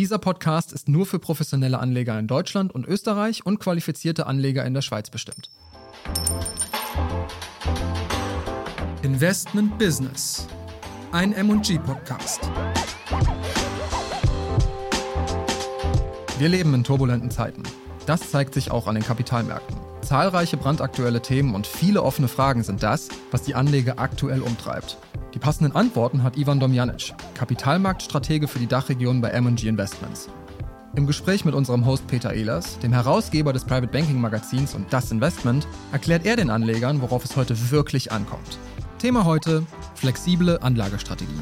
Dieser Podcast ist nur für professionelle Anleger in Deutschland und Österreich und qualifizierte Anleger in der Schweiz bestimmt. Investment Business. Ein MG-Podcast. Wir leben in turbulenten Zeiten. Das zeigt sich auch an den Kapitalmärkten. Zahlreiche brandaktuelle Themen und viele offene Fragen sind das, was die Anleger aktuell umtreibt. Die passenden Antworten hat Ivan Domjanic, Kapitalmarktstratege für die Dachregion bei M&G Investments. Im Gespräch mit unserem Host Peter Ehlers, dem Herausgeber des Private Banking Magazins und Das Investment, erklärt er den Anlegern, worauf es heute wirklich ankommt. Thema heute: flexible Anlagestrategien.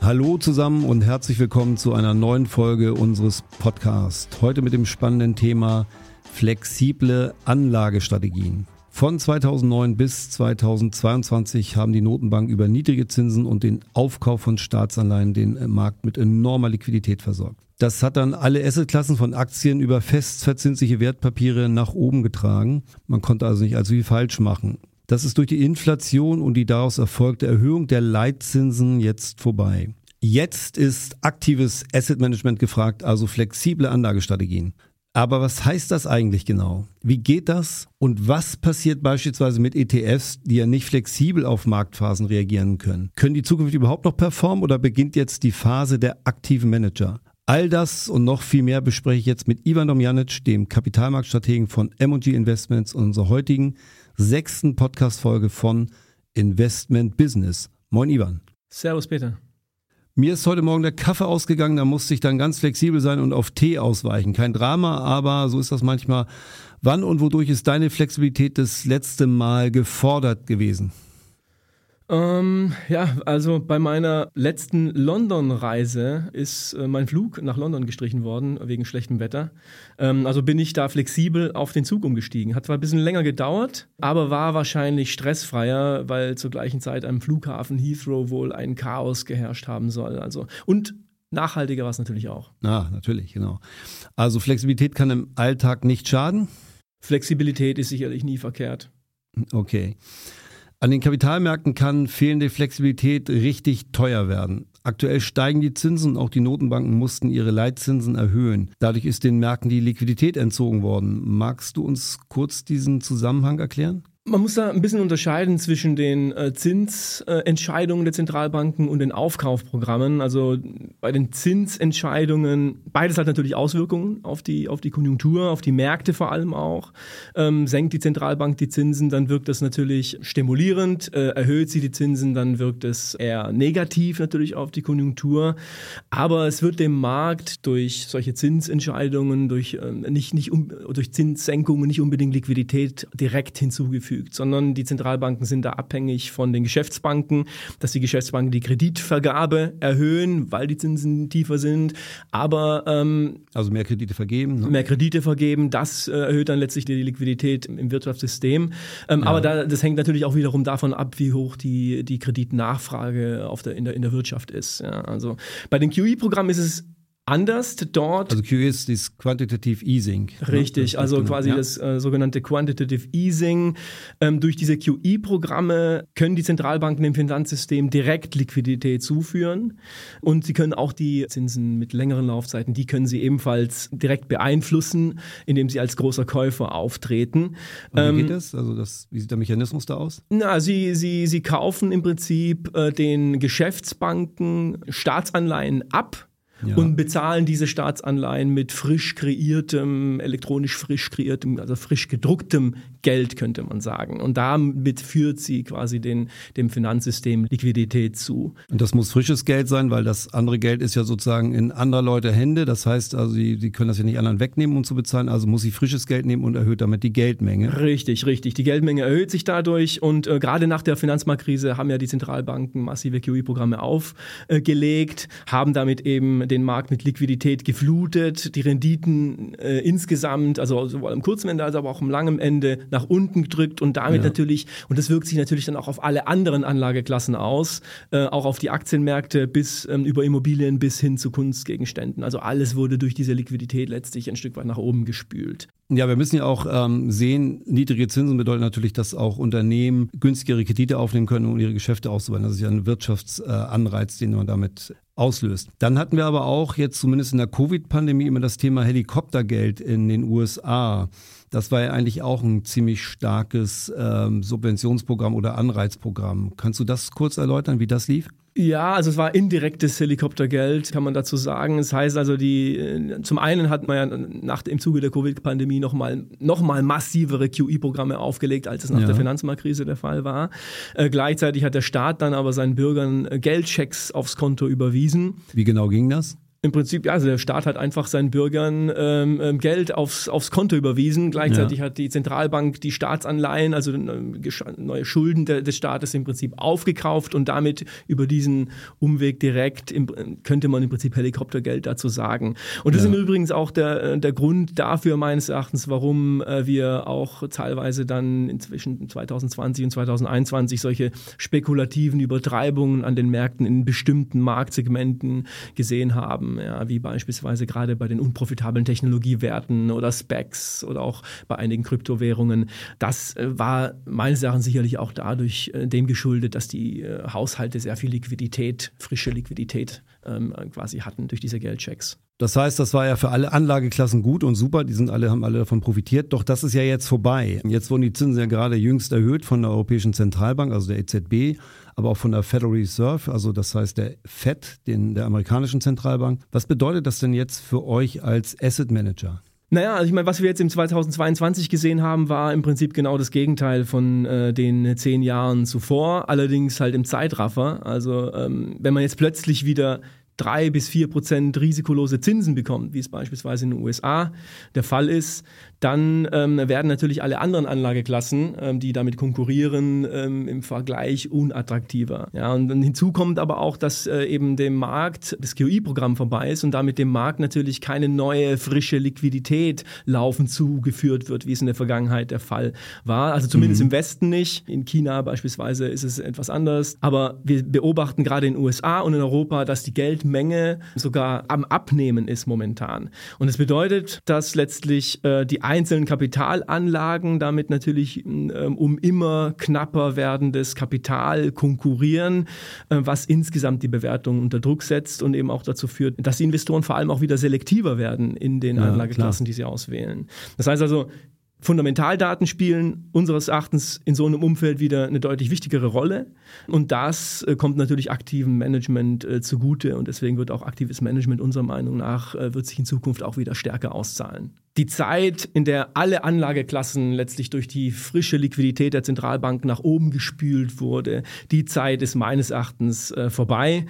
Hallo zusammen und herzlich willkommen zu einer neuen Folge unseres Podcasts. Heute mit dem spannenden Thema flexible Anlagestrategien. Von 2009 bis 2022 haben die Notenbanken über niedrige Zinsen und den Aufkauf von Staatsanleihen den Markt mit enormer Liquidität versorgt. Das hat dann alle Assetklassen von Aktien über festverzinsliche Wertpapiere nach oben getragen. Man konnte also nicht allzu viel falsch machen. Das ist durch die Inflation und die daraus erfolgte Erhöhung der Leitzinsen jetzt vorbei. Jetzt ist aktives Asset Management gefragt, also flexible Anlagestrategien. Aber was heißt das eigentlich genau? Wie geht das? Und was passiert beispielsweise mit ETFs, die ja nicht flexibel auf Marktphasen reagieren können? Können die zukünftig überhaupt noch performen oder beginnt jetzt die Phase der aktiven Manager? All das und noch viel mehr bespreche ich jetzt mit Ivan Domjanic, dem Kapitalmarktstrategen von M&G Investments und unserer heutigen sechsten Podcast-Folge von Investment Business. Moin Ivan. Servus Peter. Mir ist heute Morgen der Kaffee ausgegangen, da musste ich dann ganz flexibel sein und auf Tee ausweichen. Kein Drama, aber so ist das manchmal. Wann und wodurch ist deine Flexibilität das letzte Mal gefordert gewesen? Ähm, ja, also bei meiner letzten London-Reise ist äh, mein Flug nach London gestrichen worden wegen schlechtem Wetter. Ähm, also bin ich da flexibel auf den Zug umgestiegen. Hat zwar ein bisschen länger gedauert, aber war wahrscheinlich stressfreier, weil zur gleichen Zeit am Flughafen Heathrow wohl ein Chaos geherrscht haben soll. Also und nachhaltiger war es natürlich auch. Ah, natürlich, genau. Also Flexibilität kann im Alltag nicht schaden. Flexibilität ist sicherlich nie verkehrt. Okay. An den Kapitalmärkten kann fehlende Flexibilität richtig teuer werden. Aktuell steigen die Zinsen und auch die Notenbanken mussten ihre Leitzinsen erhöhen. Dadurch ist den Märkten die Liquidität entzogen worden. Magst du uns kurz diesen Zusammenhang erklären? Man muss da ein bisschen unterscheiden zwischen den äh, Zinsentscheidungen der Zentralbanken und den Aufkaufprogrammen. Also bei den Zinsentscheidungen, beides hat natürlich Auswirkungen auf die, auf die Konjunktur, auf die Märkte vor allem auch. Ähm, senkt die Zentralbank die Zinsen, dann wirkt das natürlich stimulierend. Äh, erhöht sie die Zinsen, dann wirkt es eher negativ natürlich auf die Konjunktur. Aber es wird dem Markt durch solche Zinsentscheidungen, durch, äh, nicht, nicht um, durch Zinssenkungen nicht unbedingt Liquidität direkt hinzugefügt zusammenfügt, sondern die Zentralbanken sind da abhängig von den Geschäftsbanken, dass die Geschäftsbanken die Kreditvergabe erhöhen, weil die Zinsen tiefer sind. Aber ähm, also mehr Kredite vergeben. Ne? Mehr Kredite vergeben, das äh, erhöht dann letztlich die Liquidität im, im Wirtschaftssystem. Ähm, ja. Aber da, das hängt natürlich auch wiederum davon ab, wie hoch die, die Kreditnachfrage auf der, in, der, in der Wirtschaft ist. Ja, also bei den QE-Programmen ist es anders dort. Also QE ist das Quantitative Easing. Ne? Richtig, ne? also genau, quasi ja. das äh, sogenannte Quantitative Easing. Ähm, durch diese QE-Programme können die Zentralbanken dem Finanzsystem direkt Liquidität zuführen und sie können auch die Zinsen mit längeren Laufzeiten, die können sie ebenfalls direkt beeinflussen, indem sie als großer Käufer auftreten. Und wie ähm, geht das? Also das, wie sieht der Mechanismus da aus? Na, sie, sie, sie kaufen im Prinzip äh, den Geschäftsbanken Staatsanleihen ab ja. und bezahlen diese Staatsanleihen mit frisch kreiertem, elektronisch frisch kreiertem, also frisch gedrucktem Geld, könnte man sagen. Und damit führt sie quasi den, dem Finanzsystem Liquidität zu. Und das muss frisches Geld sein, weil das andere Geld ist ja sozusagen in anderer Leute Hände. Das heißt, also die, die können das ja nicht anderen wegnehmen, um zu bezahlen. Also muss sie frisches Geld nehmen und erhöht damit die Geldmenge. Richtig, richtig. Die Geldmenge erhöht sich dadurch. Und äh, gerade nach der Finanzmarktkrise haben ja die Zentralbanken massive QE-Programme aufgelegt, äh, haben damit eben den Markt mit Liquidität geflutet, die Renditen äh, insgesamt, also sowohl am kurzen Ende als auch am langen Ende nach unten gedrückt und damit ja. natürlich, und das wirkt sich natürlich dann auch auf alle anderen Anlageklassen aus, äh, auch auf die Aktienmärkte bis ähm, über Immobilien bis hin zu Kunstgegenständen. Also alles wurde durch diese Liquidität letztlich ein Stück weit nach oben gespült. Ja, wir müssen ja auch ähm, sehen, niedrige Zinsen bedeuten natürlich, dass auch Unternehmen günstigere Kredite aufnehmen können, um ihre Geschäfte auszubauen. Das ist ja ein Wirtschaftsanreiz, den man damit auslöst. Dann hatten wir aber auch jetzt zumindest in der Covid-Pandemie immer das Thema Helikoptergeld in den USA. Das war ja eigentlich auch ein ziemlich starkes ähm, Subventionsprogramm oder Anreizprogramm. Kannst du das kurz erläutern, wie das lief? Ja, also es war indirektes Helikoptergeld, kann man dazu sagen. Das heißt also, die äh, zum einen hat man ja nach im Zuge der Covid-Pandemie nochmal noch mal massivere QE-Programme aufgelegt, als es nach ja. der Finanzmarktkrise der Fall war. Äh, gleichzeitig hat der Staat dann aber seinen Bürgern Geldchecks aufs Konto überwiesen. Wie genau ging das? Im Prinzip, ja, also der Staat hat einfach seinen Bürgern ähm, ähm Geld aufs, aufs Konto überwiesen. Gleichzeitig ja. hat die Zentralbank die Staatsanleihen, also neue Schulden de, des Staates im Prinzip aufgekauft und damit über diesen Umweg direkt im, könnte man im Prinzip Helikoptergeld dazu sagen. Und das ja. ist übrigens auch der, äh, der Grund dafür meines Erachtens, warum äh, wir auch teilweise dann inzwischen 2020 und 2021 solche spekulativen Übertreibungen an den Märkten in bestimmten Marktsegmenten gesehen haben ja, wie beispielsweise gerade bei den unprofitablen Technologiewerten oder Specs oder auch bei einigen Kryptowährungen. Das äh, war meines Erachtens sicherlich auch dadurch äh, dem geschuldet, dass die äh, Haushalte sehr viel Liquidität, frische Liquidität ähm, quasi hatten durch diese Geldchecks. Das heißt, das war ja für alle Anlageklassen gut und super, die sind alle, haben alle davon profitiert. Doch das ist ja jetzt vorbei. Jetzt wurden die Zinsen ja gerade jüngst erhöht von der Europäischen Zentralbank, also der EZB aber auch von der Federal Reserve, also das heißt der Fed, den, der amerikanischen Zentralbank. Was bedeutet das denn jetzt für euch als Asset Manager? Naja, also ich meine, was wir jetzt im 2022 gesehen haben, war im Prinzip genau das Gegenteil von äh, den zehn Jahren zuvor, allerdings halt im Zeitraffer. Also ähm, wenn man jetzt plötzlich wieder drei bis vier Prozent risikolose Zinsen bekommt, wie es beispielsweise in den USA der Fall ist, dann ähm, werden natürlich alle anderen Anlageklassen, ähm, die damit konkurrieren, ähm, im Vergleich unattraktiver. Ja, und dann hinzu kommt aber auch, dass äh, eben dem Markt das QI-Programm vorbei ist und damit dem Markt natürlich keine neue, frische Liquidität laufend zugeführt wird, wie es in der Vergangenheit der Fall war. Also zumindest mhm. im Westen nicht. In China beispielsweise ist es etwas anders. Aber wir beobachten gerade in den USA und in Europa, dass die Geldmenge sogar am Abnehmen ist momentan. Und es das bedeutet, dass letztlich äh, die einzelnen Kapitalanlagen damit natürlich ähm, um immer knapper werdendes Kapital konkurrieren, äh, was insgesamt die Bewertung unter Druck setzt und eben auch dazu führt, dass die Investoren vor allem auch wieder selektiver werden in den ja, Anlageklassen, klar. die sie auswählen. Das heißt also, Fundamentaldaten spielen unseres Erachtens in so einem Umfeld wieder eine deutlich wichtigere Rolle. Und das äh, kommt natürlich aktivem Management äh, zugute. Und deswegen wird auch aktives Management unserer Meinung nach, äh, wird sich in Zukunft auch wieder stärker auszahlen. Die Zeit, in der alle Anlageklassen letztlich durch die frische Liquidität der Zentralbank nach oben gespült wurde, die Zeit ist meines Erachtens vorbei.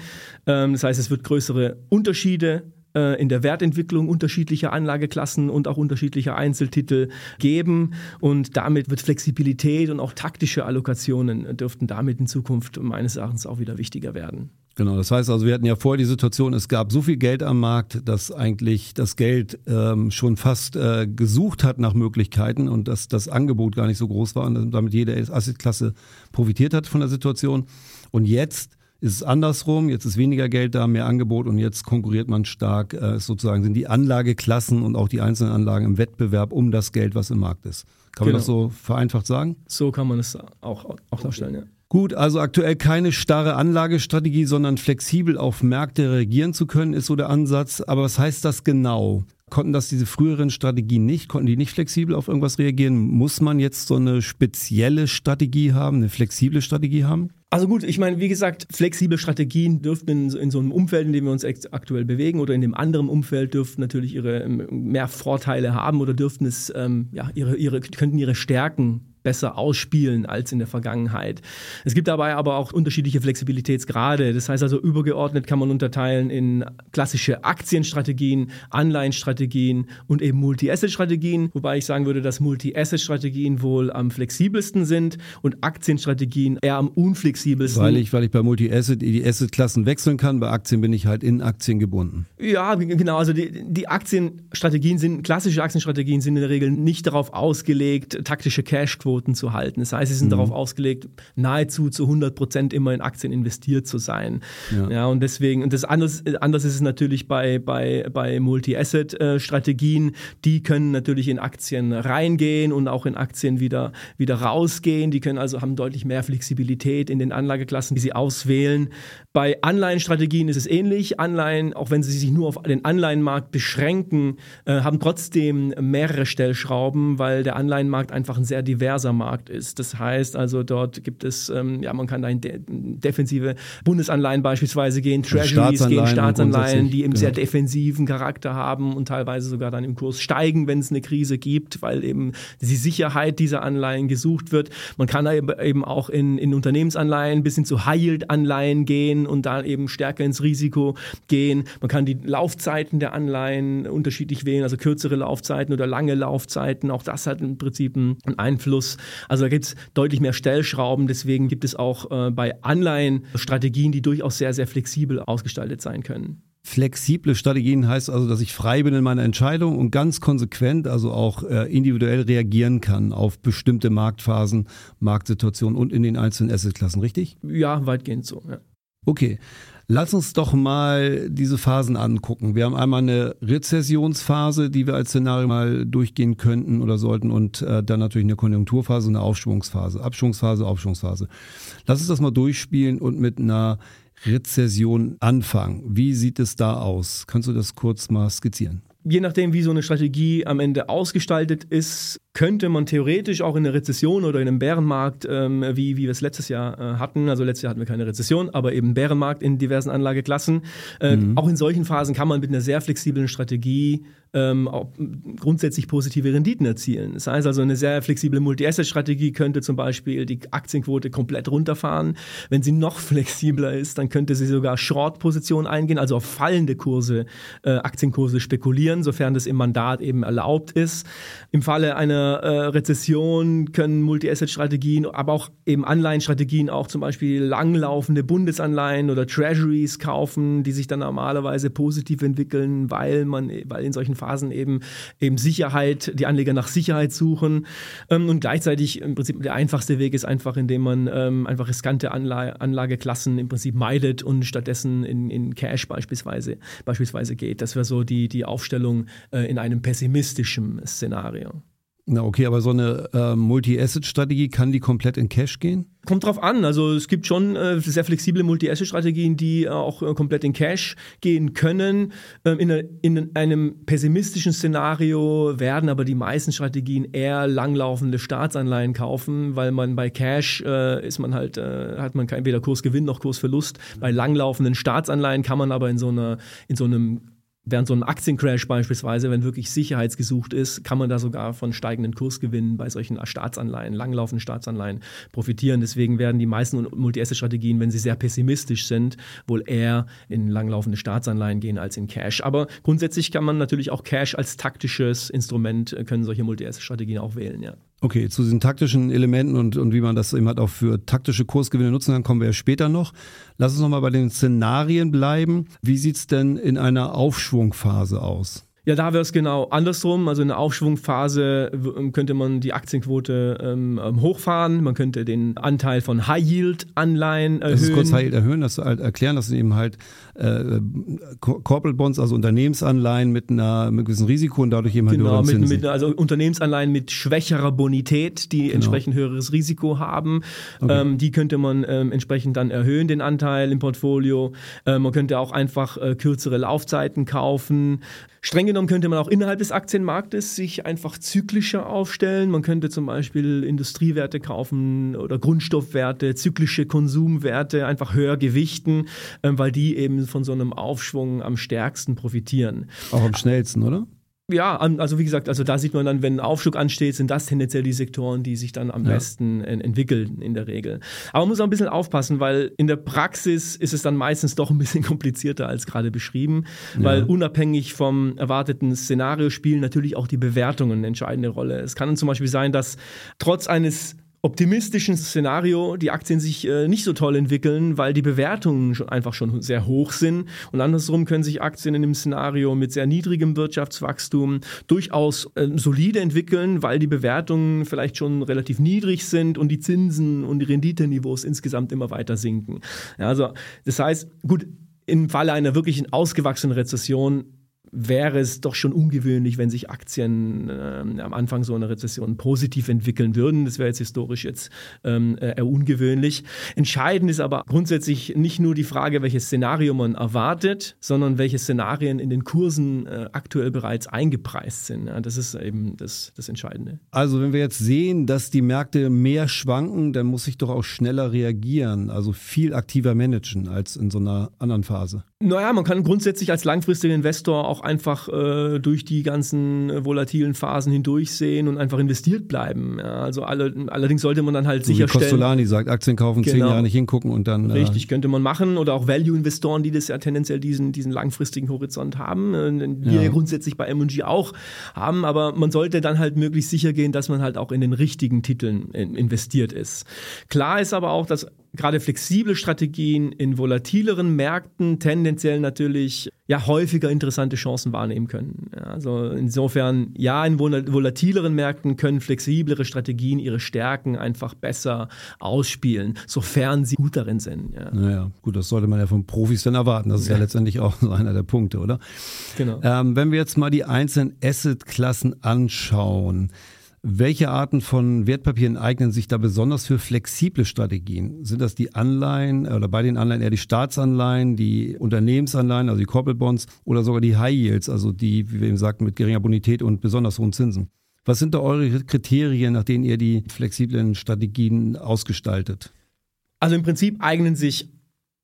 Ähm, das heißt, es wird größere Unterschiede äh, in der Wertentwicklung unterschiedlicher Anlageklassen und auch unterschiedlicher Einzeltitel geben. Und damit wird Flexibilität und auch taktische Allokationen dürften damit in Zukunft meines Erachtens auch wieder wichtiger werden. Genau, das heißt also, wir hatten ja vorher die Situation, es gab so viel Geld am Markt, dass eigentlich das Geld ähm, schon fast äh, gesucht hat nach Möglichkeiten und dass das Angebot gar nicht so groß war und damit jede Assetklasse profitiert hat von der Situation. Und jetzt ist es andersrum, jetzt ist weniger Geld da, mehr Angebot und jetzt konkurriert man stark, äh, sozusagen sind die Anlageklassen und auch die einzelnen Anlagen im Wettbewerb um das Geld, was im Markt ist. Kann genau. man das so vereinfacht sagen? So kann man es auch, auch darstellen, ja. Gut, also aktuell keine starre Anlagestrategie, sondern flexibel auf Märkte reagieren zu können, ist so der Ansatz. Aber was heißt das genau? Konnten das diese früheren Strategien nicht? Konnten die nicht flexibel auf irgendwas reagieren? Muss man jetzt so eine spezielle Strategie haben, eine flexible Strategie haben? Also gut, ich meine, wie gesagt, flexible Strategien dürften in, in, so einem Umfeld, in dem wir uns aktuell bewegen oder in dem anderen Umfeld dürften natürlich ihre mehr Vorteile haben oder dürften es ähm, ja ihre ihre könnten ihre Stärken besser ausspielen als in der Vergangenheit. Es gibt dabei aber auch unterschiedliche Flexibilitätsgrade. Das heißt also, übergeordnet kann man unterteilen in klassische Aktienstrategien, Anleihenstrategien und eben Multi-Asset-Strategien, wobei ich sagen würde, dass Multi-Asset-Strategien wohl am flexibelsten sind und Aktienstrategien eher am unflexibelsten. Weil ich, weil ich bei Multi-Asset die Asset-Klassen wechseln kann, bei Aktien bin ich halt in Aktien gebunden. Ja, genau. Also die, die Aktienstrategien sind, klassische Aktienstrategien sind in der Regel nicht darauf ausgelegt, taktische Cashquote Aktienquoten zu halten. Das heißt, sie sind mhm. darauf ausgelegt, nahezu zu 100 Prozent immer in Aktien investiert zu sein. Ja, ja und deswegen, und das anders, anders ist es natürlich bei, bei, bei Multi-Asset-Strategien. Die können natürlich in Aktien reingehen und auch in Aktien wieder, wieder rausgehen. Die können also haben deutlich mehr Flexibilität in den Anlageklassen, die sie auswählen. Bei Anleihenstrategien ist es ähnlich. Anleihen, auch wenn sie sich nur auf den Anleihenmarkt beschränken, äh, haben trotzdem mehrere Stellschrauben, weil der Anleihenmarkt einfach ein sehr diverser Markt ist. Das heißt also, dort gibt es, ähm, ja, man kann da in de defensive Bundesanleihen beispielsweise gehen, Treasuries Staatsanleihen gehen, Staatsanleihen, die eben genau. sehr defensiven Charakter haben und teilweise sogar dann im Kurs steigen, wenn es eine Krise gibt, weil eben die Sicherheit dieser Anleihen gesucht wird. Man kann eben auch in, in Unternehmensanleihen bis hin zu High-Yield-Anleihen gehen und da eben stärker ins Risiko gehen. Man kann die Laufzeiten der Anleihen unterschiedlich wählen, also kürzere Laufzeiten oder lange Laufzeiten. Auch das hat im Prinzip einen Einfluss. Also da gibt es deutlich mehr Stellschrauben. Deswegen gibt es auch äh, bei Anleihen Strategien, die durchaus sehr, sehr flexibel ausgestaltet sein können. Flexible Strategien heißt also, dass ich frei bin in meiner Entscheidung und ganz konsequent, also auch äh, individuell reagieren kann auf bestimmte Marktphasen, Marktsituationen und in den einzelnen Assetklassen, richtig? Ja, weitgehend so. Ja. Okay, lass uns doch mal diese Phasen angucken. Wir haben einmal eine Rezessionsphase, die wir als Szenario mal durchgehen könnten oder sollten und äh, dann natürlich eine Konjunkturphase und eine Aufschwungsphase. Abschwungsphase, Aufschwungsphase. Lass uns das mal durchspielen und mit einer Rezession anfangen. Wie sieht es da aus? Kannst du das kurz mal skizzieren? je nachdem, wie so eine Strategie am Ende ausgestaltet ist, könnte man theoretisch auch in einer Rezession oder in einem Bärenmarkt, ähm, wie, wie wir es letztes Jahr äh, hatten, also letztes Jahr hatten wir keine Rezession, aber eben Bärenmarkt in diversen Anlageklassen, äh, mhm. auch in solchen Phasen kann man mit einer sehr flexiblen Strategie ähm, auch grundsätzlich positive Renditen erzielen. Das heißt also, eine sehr flexible Multi-Asset-Strategie könnte zum Beispiel die Aktienquote komplett runterfahren. Wenn sie noch flexibler ist, dann könnte sie sogar Short-Positionen eingehen, also auf fallende Kurse, äh, Aktienkurse spekulieren, sofern das im Mandat eben erlaubt ist. Im Falle einer äh, Rezession können Multi-Asset-Strategien, aber auch eben Anleihenstrategien auch zum Beispiel langlaufende Bundesanleihen oder Treasuries kaufen, die sich dann normalerweise positiv entwickeln, weil man, weil in solchen Phasen eben, eben Sicherheit, die Anleger nach Sicherheit suchen. Ähm, und gleichzeitig im Prinzip der einfachste Weg ist einfach, indem man ähm, einfach riskante Anla Anlageklassen im Prinzip meidet und stattdessen in, in Cash beispielsweise, beispielsweise geht. Das wäre so die, die Aufstellung äh, in einem pessimistischen Szenario. Na okay, aber so eine äh, Multi-Asset-Strategie, kann die komplett in Cash gehen? Kommt drauf an. Also es gibt schon äh, sehr flexible Multi-Asset-Strategien, die äh, auch äh, komplett in Cash gehen können. Ähm, in, in, einem pessimistischen Szenario werden aber die meisten Strategien eher langlaufende Staatsanleihen kaufen, weil man bei Cash äh, ist man halt, äh, hat man kein, weder Kursgewinn noch Kursverlust. Bei langlaufenden Staatsanleihen kann man aber in so einer, in so einem Während so einem Aktiencrash beispielsweise, wenn wirklich sicherheitsgesucht ist, kann man da sogar von steigenden Kursgewinnen bei solchen Staatsanleihen, langlaufenden Staatsanleihen profitieren. Deswegen werden die meisten Multi-Asset-Strategien, wenn sie sehr pessimistisch sind, wohl eher in langlaufende Staatsanleihen gehen als in Cash. Aber grundsätzlich kann man natürlich auch Cash als taktisches Instrument, äh, können solche Multi-Asset-Strategien auch wählen, ja. Okay, zu diesen taktischen Elementen und, und wie man das eben halt auch für taktische Kursgewinne nutzen kann, kommen wir ja später noch. Lass uns nochmal bei den Szenarien bleiben. Wie sieht's denn in einer Aufschwungphase aus? Ja, da wäre es genau andersrum. Also in der Aufschwungphase ähm, könnte man die Aktienquote ähm, ähm, hochfahren. Man könnte den Anteil von High-Yield-Anleihen erhöhen. Das ist kurz High-Yield erhöhen, das halt erklären, dass eben halt äh, Corporate Bonds, also Unternehmensanleihen mit, einer, mit einem gewissen Risiko und dadurch eben halt genau, mit, mit, also Unternehmensanleihen mit schwächerer Bonität, die genau. entsprechend höheres Risiko haben. Okay. Ähm, die könnte man ähm, entsprechend dann erhöhen, den Anteil im Portfolio. Ähm, man könnte auch einfach äh, kürzere Laufzeiten kaufen. Streng genommen könnte man auch innerhalb des Aktienmarktes sich einfach zyklischer aufstellen. Man könnte zum Beispiel Industriewerte kaufen oder Grundstoffwerte, zyklische Konsumwerte einfach höher gewichten, ähm, weil die eben von so einem Aufschwung am stärksten profitieren. Auch am schnellsten, oder? Ja, also wie gesagt, also da sieht man dann, wenn ein Aufschwung ansteht, sind das tendenziell die Sektoren, die sich dann am ja. besten entwickeln in der Regel. Aber man muss auch ein bisschen aufpassen, weil in der Praxis ist es dann meistens doch ein bisschen komplizierter als gerade beschrieben, ja. weil unabhängig vom erwarteten Szenario spielen natürlich auch die Bewertungen eine entscheidende Rolle. Es kann zum Beispiel sein, dass trotz eines optimistischen Szenario die Aktien sich äh, nicht so toll entwickeln, weil die Bewertungen schon einfach schon sehr hoch sind. Und andersrum können sich Aktien in dem Szenario mit sehr niedrigem Wirtschaftswachstum durchaus äh, solide entwickeln, weil die Bewertungen vielleicht schon relativ niedrig sind und die Zinsen und die Renditeniveaus insgesamt immer weiter sinken. Ja, also das heißt, gut, im Falle einer wirklichen ausgewachsenen Rezession wäre es doch schon ungewöhnlich, wenn sich Aktien äh, am Anfang so einer Rezession positiv entwickeln würden. Das wäre jetzt historisch jetzt ähm, äh, eher ungewöhnlich. Entscheidend ist aber grundsätzlich nicht nur die Frage, welches Szenario man erwartet, sondern welche Szenarien in den Kursen äh, aktuell bereits eingepreist sind. Ja, das ist eben das, das Entscheidende. Also wenn wir jetzt sehen, dass die Märkte mehr schwanken, dann muss ich doch auch schneller reagieren, also viel aktiver managen als in so einer anderen Phase. Naja, man kann grundsätzlich als langfristiger Investor auch einfach äh, durch die ganzen äh, volatilen Phasen hindurchsehen und einfach investiert bleiben. Ja, also alle, allerdings sollte man dann halt so sicherstellen. Wie Costolani sagt, Aktien kaufen, genau. zehn Jahre nicht hingucken und dann. Äh, Richtig, könnte man machen. Oder auch Value-Investoren, die das ja tendenziell diesen, diesen langfristigen Horizont haben. Äh, wir ja. grundsätzlich bei MG auch haben, aber man sollte dann halt möglichst sicher gehen, dass man halt auch in den richtigen Titeln investiert ist. Klar ist aber auch, dass gerade flexible Strategien in volatileren Märkten tendenziell natürlich ja häufiger interessante Chancen wahrnehmen können. Ja, also insofern, ja, in volatileren Märkten können flexiblere Strategien ihre Stärken einfach besser ausspielen, sofern sie gut darin sind. Ja. Naja, gut, das sollte man ja von Profis dann erwarten. Das ist ja, ja letztendlich auch so einer der Punkte, oder? Genau. Ähm, wenn wir jetzt mal die einzelnen Assetklassen anschauen, welche Arten von Wertpapieren eignen sich da besonders für flexible Strategien? Sind das die Anleihen oder bei den Anleihen eher die Staatsanleihen, die Unternehmensanleihen, also die Corporate Bonds oder sogar die High Yields, also die, wie wir eben sagten, mit geringer Bonität und besonders hohen Zinsen? Was sind da eure Kriterien, nach denen ihr die flexiblen Strategien ausgestaltet? Also im Prinzip eignen sich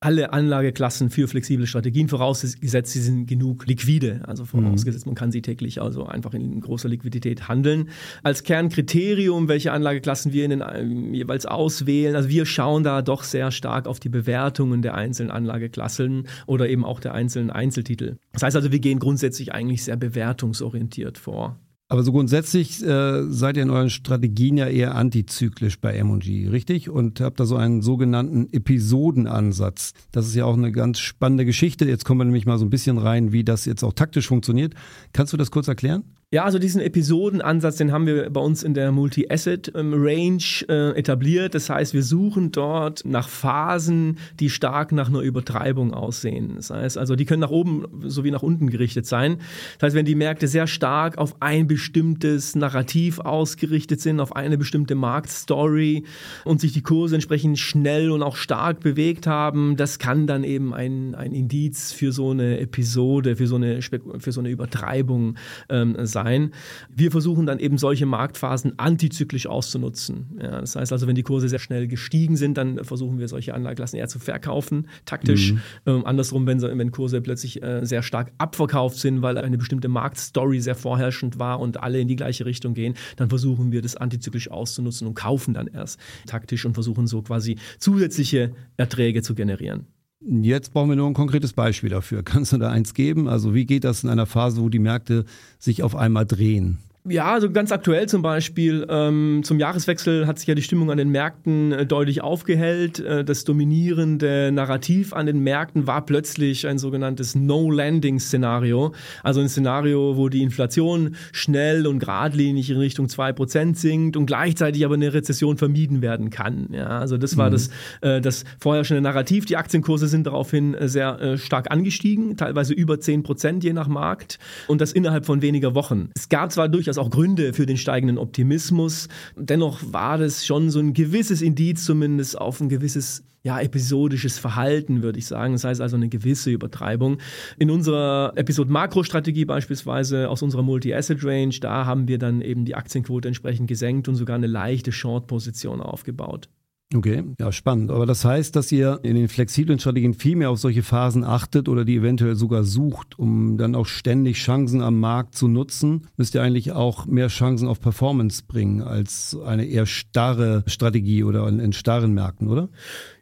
alle Anlageklassen für flexible Strategien, vorausgesetzt sie sind genug liquide, also vorausgesetzt man kann sie täglich also einfach in großer Liquidität handeln. Als Kernkriterium, welche Anlageklassen wir in den, äh, jeweils auswählen, also wir schauen da doch sehr stark auf die Bewertungen der einzelnen Anlageklassen oder eben auch der einzelnen Einzeltitel. Das heißt also, wir gehen grundsätzlich eigentlich sehr bewertungsorientiert vor. Aber so grundsätzlich äh, seid ihr in euren Strategien ja eher antizyklisch bei M&G, richtig? Und habt da so einen sogenannten Episodenansatz. Das ist ja auch eine ganz spannende Geschichte. Jetzt kommen wir nämlich mal so ein bisschen rein, wie das jetzt auch taktisch funktioniert. Kannst du das kurz erklären? Ja, also diesen Episodenansatz, den haben wir bei uns in der Multi-Asset-Range äh, etabliert. Das heißt, wir suchen dort nach Phasen, die stark nach einer Übertreibung aussehen. Das heißt, also die können nach oben sowie nach unten gerichtet sein. Das heißt, wenn die Märkte sehr stark auf ein bestimmtes Narrativ ausgerichtet sind, auf eine bestimmte Marktstory und sich die Kurse entsprechend schnell und auch stark bewegt haben, das kann dann eben ein, ein Indiz für so eine Episode, für so eine, für so eine Übertreibung ähm, sein sein. Wir versuchen dann eben solche Marktphasen antizyklisch auszunutzen. Ja, das heißt also, wenn die Kurse sehr schnell gestiegen sind, dann versuchen wir solche Anlageklassen eher zu verkaufen, taktisch. Mhm. Ähm, andersrum, wenn, wenn Kurse plötzlich äh, sehr stark abverkauft sind, weil eine bestimmte Marktstory sehr vorherrschend war und alle in die gleiche Richtung gehen, dann versuchen wir das antizyklisch auszunutzen und kaufen dann erst taktisch und versuchen so quasi zusätzliche Erträge zu generieren. Jetzt brauchen wir nur ein konkretes Beispiel dafür. Kannst du da eins geben? Also wie geht das in einer Phase, wo die Märkte sich auf einmal drehen? Ja, also ganz aktuell zum Beispiel, ähm, zum Jahreswechsel hat sich ja die Stimmung an den Märkten äh, deutlich aufgehellt. Äh, das dominierende Narrativ an den Märkten war plötzlich ein sogenanntes No-Landing-Szenario. Also ein Szenario, wo die Inflation schnell und geradlinig in Richtung 2% sinkt und gleichzeitig aber eine Rezession vermieden werden kann. Ja, also das war mhm. das, äh, das vorherrschende Narrativ. Die Aktienkurse sind daraufhin äh, sehr äh, stark angestiegen, teilweise über 10% je nach Markt und das innerhalb von weniger Wochen. Es gab zwar durchaus durchaus auch Gründe für den steigenden Optimismus. Dennoch war das schon so ein gewisses Indiz zumindest auf ein gewisses ja, episodisches Verhalten, würde ich sagen. Das heißt also eine gewisse Übertreibung. In unserer Episode Makrostrategie beispielsweise aus unserer Multi-Asset-Range, da haben wir dann eben die Aktienquote entsprechend gesenkt und sogar eine leichte Short-Position aufgebaut. Okay, ja, spannend. Aber das heißt, dass ihr in den flexiblen Strategien viel mehr auf solche Phasen achtet oder die eventuell sogar sucht, um dann auch ständig Chancen am Markt zu nutzen, müsst ihr eigentlich auch mehr Chancen auf Performance bringen als eine eher starre Strategie oder in, in starren Märkten, oder?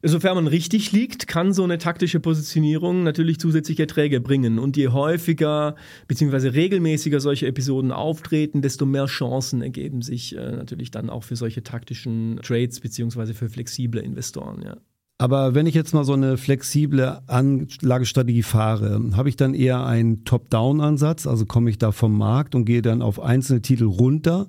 Sofern man richtig liegt, kann so eine taktische Positionierung natürlich zusätzliche Erträge bringen. Und je häufiger bzw. regelmäßiger solche Episoden auftreten, desto mehr Chancen ergeben sich äh, natürlich dann auch für solche taktischen Trades bzw. für flexible Investoren. Ja. Aber wenn ich jetzt mal so eine flexible Anlagestrategie fahre, habe ich dann eher einen Top-Down-Ansatz, also komme ich da vom Markt und gehe dann auf einzelne Titel runter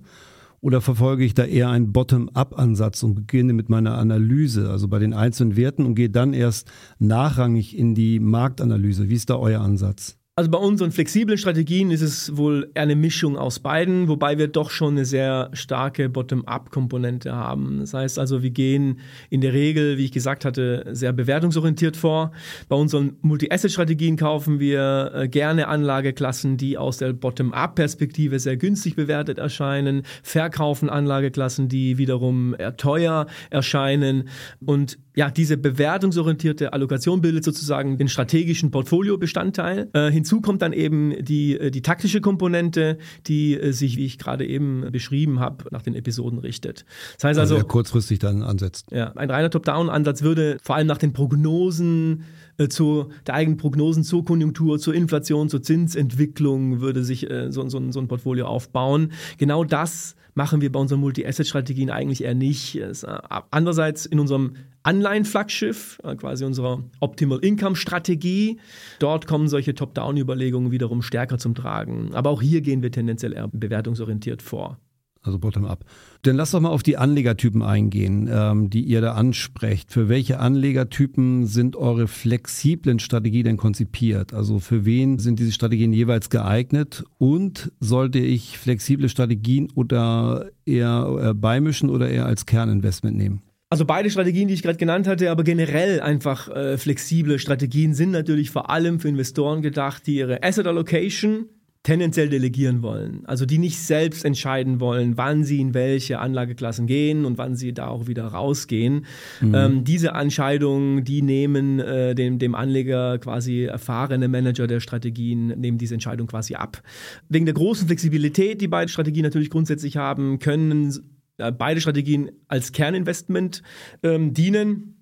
oder verfolge ich da eher einen Bottom-up-Ansatz und beginne mit meiner Analyse, also bei den einzelnen Werten und gehe dann erst nachrangig in die Marktanalyse? Wie ist da euer Ansatz? Also bei unseren flexiblen Strategien ist es wohl eine Mischung aus beiden, wobei wir doch schon eine sehr starke Bottom-up-Komponente haben. Das heißt also, wir gehen in der Regel, wie ich gesagt hatte, sehr bewertungsorientiert vor. Bei unseren Multi-Asset-Strategien kaufen wir äh, gerne Anlageklassen, die aus der Bottom-up-Perspektive sehr günstig bewertet erscheinen, verkaufen Anlageklassen, die wiederum eher teuer erscheinen und ja, diese bewertungsorientierte Allokation bildet sozusagen den strategischen Portfoliobestandteil. Äh, hinzu kommt dann eben die, äh, die taktische Komponente, die äh, sich, wie ich gerade eben beschrieben habe, nach den Episoden richtet. Das heißt also, also kurzfristig dann ansetzt. Ja, ein reiner Top-Down-Ansatz würde vor allem nach den Prognosen äh, zu der eigenen Prognosen zur Konjunktur, zur Inflation, zur Zinsentwicklung würde sich äh, so, so, so ein Portfolio aufbauen. Genau das machen wir bei unseren Multi-Asset-Strategien eigentlich eher nicht. Äh, andererseits in unserem Anleihen-Flaggschiff, äh, quasi unserer Optimal Income-Strategie, dort kommen solche Top-Down-Überlegungen wiederum stärker zum Tragen. Aber auch hier gehen wir tendenziell eher bewertungsorientiert vor. Also bottom-up. Dann lass doch mal auf die Anlegertypen eingehen, ähm, die ihr da ansprecht. Für welche Anlegertypen sind eure flexiblen Strategien denn konzipiert? Also für wen sind diese Strategien jeweils geeignet? Und sollte ich flexible Strategien oder eher äh, beimischen oder eher als Kerninvestment nehmen? Also beide Strategien, die ich gerade genannt hatte, aber generell einfach äh, flexible Strategien sind natürlich vor allem für Investoren gedacht, die ihre Asset Allocation tendenziell delegieren wollen. Also die nicht selbst entscheiden wollen, wann sie in welche Anlageklassen gehen und wann sie da auch wieder rausgehen. Mhm. Ähm, diese Entscheidungen, die nehmen äh, dem, dem Anleger quasi erfahrene Manager der Strategien, nehmen diese Entscheidung quasi ab. Wegen der großen Flexibilität, die beide Strategien natürlich grundsätzlich haben, können beide Strategien als Kerninvestment ähm, dienen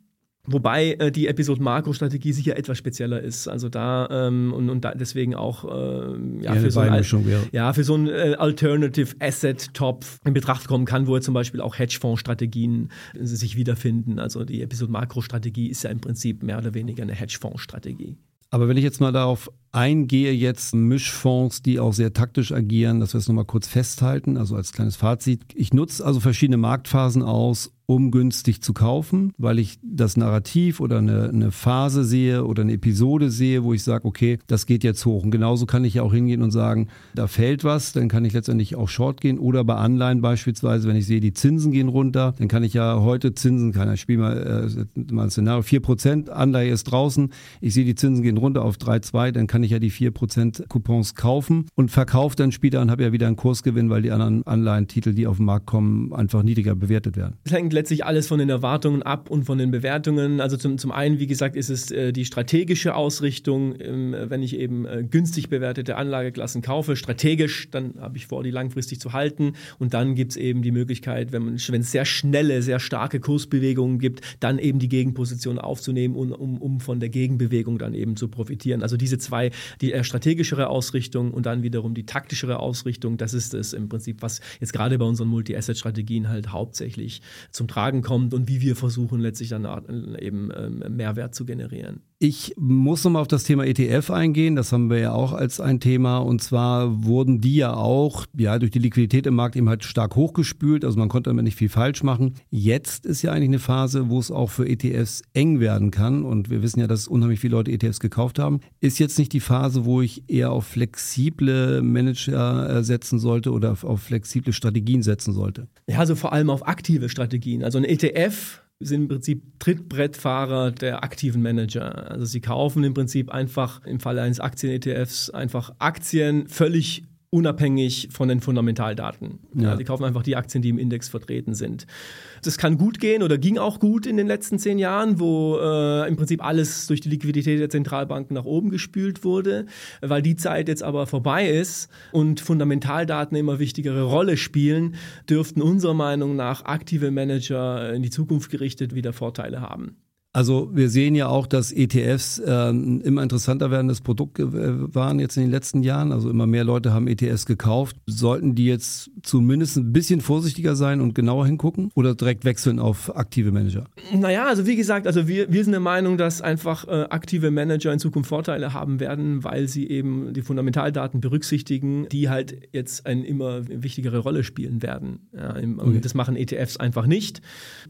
Wobei äh, die Episode Makro-Strategie sicher etwas spezieller ist. Also da ähm, und, und da deswegen auch äh, ja, für so ein, ja, für so ein äh, Alternative Asset Topf in Betracht kommen kann, wo zum Beispiel auch Hedgefonds-Strategien äh, sich wiederfinden. Also die Episode Makro-Strategie ist ja im Prinzip mehr oder weniger eine Hedgefonds-Strategie. Aber wenn ich jetzt mal darauf eingehe, jetzt Mischfonds, die auch sehr taktisch agieren, dass wir es nochmal kurz festhalten, also als kleines Fazit. Ich nutze also verschiedene Marktphasen aus, um günstig zu kaufen, weil ich das Narrativ oder eine, eine Phase sehe oder eine Episode sehe, wo ich sage, okay, das geht jetzt hoch. Und genauso kann ich ja auch hingehen und sagen, da fällt was, dann kann ich letztendlich auch Short gehen oder bei Anleihen beispielsweise, wenn ich sehe, die Zinsen gehen runter, dann kann ich ja heute Zinsen, kann ich spiele mal, äh, mal ein Szenario, 4% Anleihe ist draußen, ich sehe, die Zinsen gehen runter auf 3,2, dann kann ich ja die 4% Coupons kaufen und verkaufe dann später und habe ja wieder einen Kursgewinn, weil die anderen Anleihentitel, die auf den Markt kommen, einfach niedriger bewertet werden. Das hängt letztlich alles von den Erwartungen ab und von den Bewertungen. Also zum, zum einen, wie gesagt, ist es äh, die strategische Ausrichtung, ähm, wenn ich eben äh, günstig bewertete Anlageklassen kaufe, strategisch, dann habe ich vor, die langfristig zu halten. Und dann gibt es eben die Möglichkeit, wenn, es sehr schnelle, sehr starke Kursbewegungen gibt, dann eben die Gegenposition aufzunehmen, um, um von der Gegenbewegung dann eben zu profitieren. Also diese zwei, die eher strategischere Ausrichtung und dann wiederum die taktischere Ausrichtung, das ist es im Prinzip, was jetzt gerade bei unseren Multi-Asset-Strategien halt hauptsächlich zum Tragen kommt und wie wir versuchen letztlich dann eben ähm, Mehrwert zu generieren. Ich muss nochmal auf das Thema ETF eingehen. Das haben wir ja auch als ein Thema. Und zwar wurden die ja auch ja, durch die Liquidität im Markt eben halt stark hochgespült. Also man konnte damit nicht viel falsch machen. Jetzt ist ja eigentlich eine Phase, wo es auch für ETFs eng werden kann. Und wir wissen ja, dass unheimlich viele Leute ETFs gekauft haben. Ist jetzt nicht die Phase, wo ich eher auf flexible Manager äh, setzen sollte oder auf flexible Strategien setzen sollte? Ja, also vor allem auf aktive Strategien. Also ein ETF sind im Prinzip Trittbrettfahrer der aktiven Manager. Also sie kaufen im Prinzip einfach im Falle eines Aktien-ETFs einfach Aktien völlig unabhängig von den Fundamentaldaten. Ja. Die kaufen einfach die Aktien, die im Index vertreten sind. Das kann gut gehen oder ging auch gut in den letzten zehn Jahren, wo äh, im Prinzip alles durch die Liquidität der Zentralbanken nach oben gespült wurde, weil die Zeit jetzt aber vorbei ist und Fundamentaldaten immer wichtigere Rolle spielen, dürften unserer Meinung nach aktive Manager in die Zukunft gerichtet wieder Vorteile haben. Also wir sehen ja auch, dass ETFs ein immer interessanter werdendes Produkt äh, waren jetzt in den letzten Jahren. Also immer mehr Leute haben ETFs gekauft. Sollten die jetzt zumindest ein bisschen vorsichtiger sein und genauer hingucken oder direkt wechseln auf aktive Manager? Naja, also wie gesagt, also wir, wir sind der Meinung, dass einfach äh, aktive Manager in Zukunft Vorteile haben werden, weil sie eben die Fundamentaldaten berücksichtigen, die halt jetzt eine immer wichtigere Rolle spielen werden. Ja, im, okay. Das machen ETFs einfach nicht.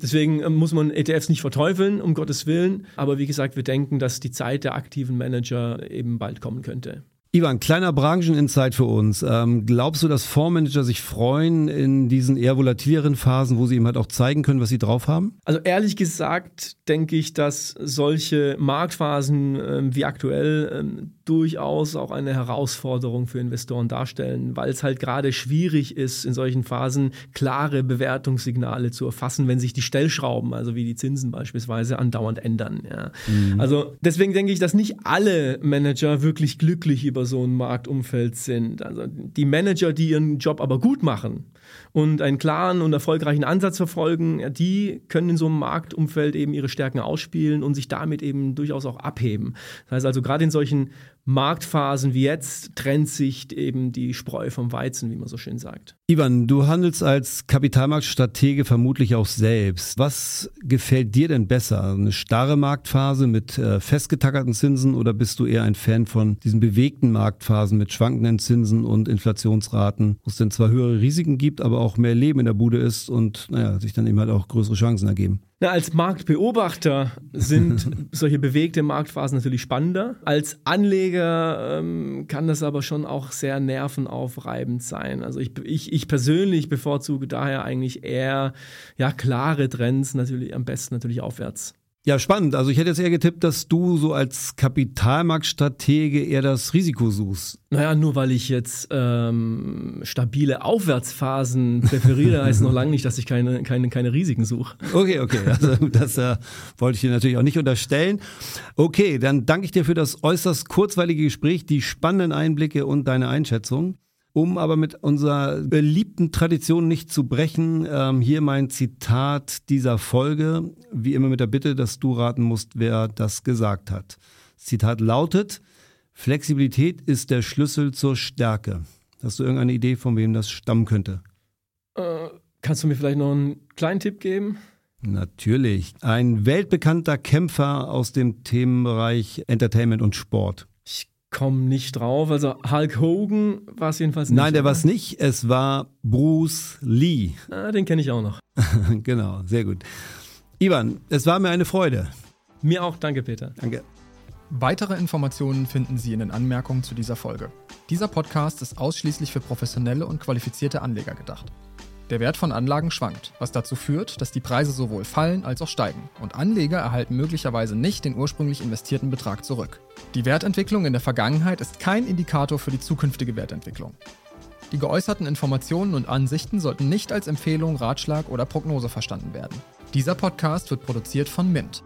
Deswegen äh, muss man ETFs nicht verteufeln, um Gottes Willen. Aber wie gesagt, wir denken, dass die Zeit der aktiven Manager eben bald kommen könnte. Ivan, kleiner Brancheninsight für uns. Ähm, glaubst du, dass Fondsmanager sich freuen in diesen eher volatileren Phasen, wo sie eben halt auch zeigen können, was sie drauf haben? Also ehrlich gesagt denke ich, dass solche Marktphasen äh, wie aktuell äh, durchaus auch eine Herausforderung für Investoren darstellen, weil es halt gerade schwierig ist, in solchen Phasen klare Bewertungssignale zu erfassen, wenn sich die Stellschrauben, also wie die Zinsen beispielsweise, andauernd ändern. Ja. Mhm. Also deswegen denke ich, dass nicht alle Manager wirklich glücklich über so ein Marktumfeld sind. Also die Manager, die ihren Job aber gut machen und einen klaren und erfolgreichen Ansatz verfolgen, die können in so einem Marktumfeld eben ihre Stärken ausspielen und sich damit eben durchaus auch abheben. Das heißt also gerade in solchen Marktphasen wie jetzt trennt sich eben die Spreu vom Weizen, wie man so schön sagt. Ivan, du handelst als Kapitalmarktstratege vermutlich auch selbst. Was gefällt dir denn besser? Eine starre Marktphase mit äh, festgetackerten Zinsen oder bist du eher ein Fan von diesen bewegten Marktphasen mit schwankenden Zinsen und Inflationsraten, wo es denn zwar höhere Risiken gibt, aber auch mehr Leben in der Bude ist und naja, sich dann eben halt auch größere Chancen ergeben? Na, als Marktbeobachter sind solche bewegte Marktphasen natürlich spannender. Als Anleger ähm, kann das aber schon auch sehr nervenaufreibend sein. Also ich, ich, ich persönlich bevorzuge daher eigentlich eher ja, klare Trends, natürlich am besten natürlich aufwärts. Ja, spannend. Also ich hätte jetzt eher getippt, dass du so als Kapitalmarktstratege eher das Risiko suchst. Naja, nur weil ich jetzt ähm, stabile Aufwärtsphasen präferiere, heißt noch lange nicht, dass ich keine, keine, keine Risiken suche. Okay, okay. Also das äh, wollte ich dir natürlich auch nicht unterstellen. Okay, dann danke ich dir für das äußerst kurzweilige Gespräch, die spannenden Einblicke und deine Einschätzung. Um aber mit unserer beliebten Tradition nicht zu brechen, ähm, hier mein Zitat dieser Folge, wie immer mit der Bitte, dass du raten musst, wer das gesagt hat. Zitat lautet, Flexibilität ist der Schlüssel zur Stärke. Hast du irgendeine Idee, von wem das stammen könnte? Äh, kannst du mir vielleicht noch einen kleinen Tipp geben? Natürlich. Ein weltbekannter Kämpfer aus dem Themenbereich Entertainment und Sport. Ich komme nicht drauf. Also Hulk Hogan war es jedenfalls nicht. Nein, der war es nicht. Es war Bruce Lee. Ah, den kenne ich auch noch. genau, sehr gut. Ivan, es war mir eine Freude. Mir auch, danke Peter. Danke. Weitere Informationen finden Sie in den Anmerkungen zu dieser Folge. Dieser Podcast ist ausschließlich für professionelle und qualifizierte Anleger gedacht. Der Wert von Anlagen schwankt, was dazu führt, dass die Preise sowohl fallen als auch steigen und Anleger erhalten möglicherweise nicht den ursprünglich investierten Betrag zurück. Die Wertentwicklung in der Vergangenheit ist kein Indikator für die zukünftige Wertentwicklung. Die geäußerten Informationen und Ansichten sollten nicht als Empfehlung, Ratschlag oder Prognose verstanden werden. Dieser Podcast wird produziert von Mint,